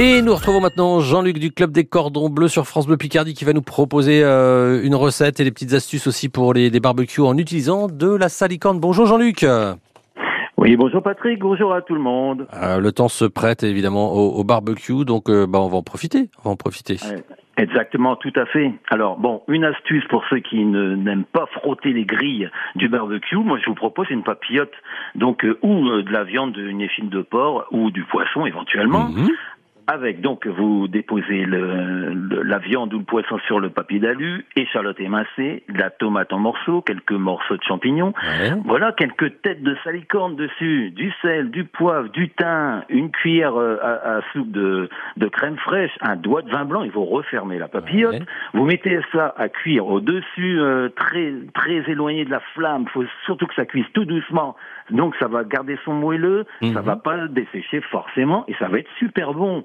Et nous retrouvons maintenant Jean-Luc du Club des Cordons Bleus sur France Bleu Picardie qui va nous proposer euh, une recette et des petites astuces aussi pour les, les barbecues en utilisant de la salicorne. Bonjour Jean-Luc. Oui, bonjour Patrick, bonjour à tout le monde. Euh, le temps se prête évidemment au, au barbecue, donc euh, bah, on va en profiter. On va en profiter. Ouais, Exactement, tout à fait. Alors bon, une astuce pour ceux qui ne n'aiment pas frotter les grilles du barbecue, moi je vous propose une papillote, donc euh, ou euh, de la viande, une effine de porc ou du poisson éventuellement. Mhm. Avec donc vous déposez le, le- la viande ou le poisson sur le papier d'alu, échalote émincée, la tomate en morceaux, quelques morceaux de champignons, Ouais. voilà quelques têtes de salicorne dessus, du sel, du poivre, du thym, une cuillère euh, à, à soupe de, de crème fraîche, un doigt de vin blanc. Il faut refermer la papillote. Ouais. Vous mettez ça à cuire au-dessus, euh, très très éloigné de la flamme. Il faut surtout que ça cuise tout doucement. Donc ça va garder son moelleux, ça Mhm. va pas dessécher forcément et ça va être super bon.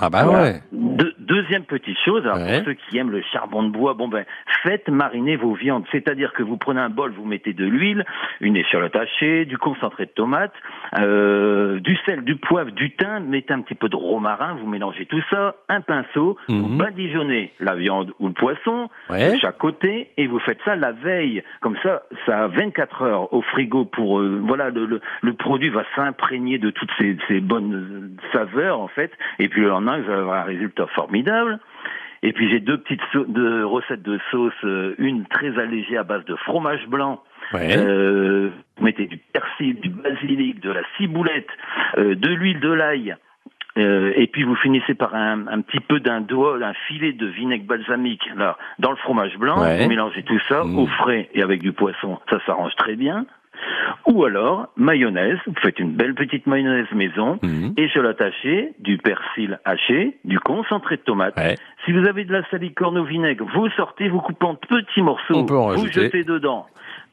Ah bah Voilà. ouais. Deux- deuxième petite chose, alors Ouais. pour ceux qui aiment le charbon de bois, bon ben faites mariner vos viandes, c'est-à-dire que vous prenez un bol, vous mettez de l'huile, une échalote hachée, du concentré de tomate, euh, du sel, du poivre, du thym, mettez un petit peu de romarin, vous mélangez tout ça, un pinceau, Mhm. vous badigeonnez la viande ou le poisson Ouais. de chaque côté et vous faites ça la veille, comme ça, ça a 24 heures au frigo pour euh, voilà le, le, le produit va s'imprégner de toutes ces, ces bonnes saveurs en fait, et puis le lendemain vous allez avoir un résultat formidable. Et puis j'ai deux petites sau- de recettes de sauce, euh, une très allégée à base de fromage blanc. Ouais. Euh, vous mettez du persil, du basilic, de la ciboulette, euh, de l'huile, de l'ail. Et puis vous finissez par un, un petit peu d'un doigt, un filet de vinaigre balsamique là dans le fromage blanc. Ouais. Vous mélangez tout ça Mmh. au frais et avec du poisson, ça s'arrange très bien. Ou alors mayonnaise, vous faites une belle petite mayonnaise maison, Mhm. échalote hachée, du persil haché, du concentré de tomate. Ouais. Si vous avez de la salicorne au vinaigre, vous sortez, vous coupez en petits morceaux, vous jetez dedans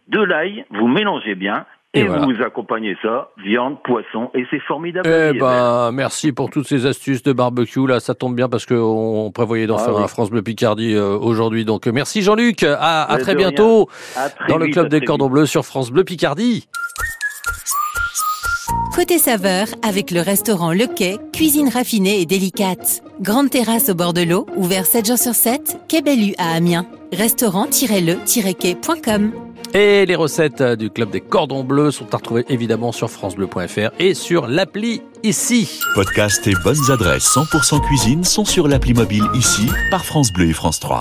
de l'ail, vous mélangez bien Et et, voilà. vous accompagnez ça, viande, poisson, et c'est formidable. Eh ben, merci pour toutes ces astuces de barbecue. Là, ça tombe bien parce qu'on prévoyait d'en Ah faire oui. un France Bleu Picardie euh, aujourd'hui. Donc, euh, merci Jean-Luc. À, très bientôt À très dans le club des cordons bleus sur France Bleu Picardie. Côté saveur, avec le restaurant Le Quai, cuisine raffinée et délicate. Grande terrasse au bord de l'eau, ouvert 7 jours sur 7, Quai Bellu à Amiens. Restaurant-le-quai.com Et les recettes du club des cordons bleus sont à retrouver évidemment sur francebleu.fr et sur l'appli ici. Podcast et bonnes adresses 100% cuisine sont sur l'appli mobile ici par France Bleu et France 3.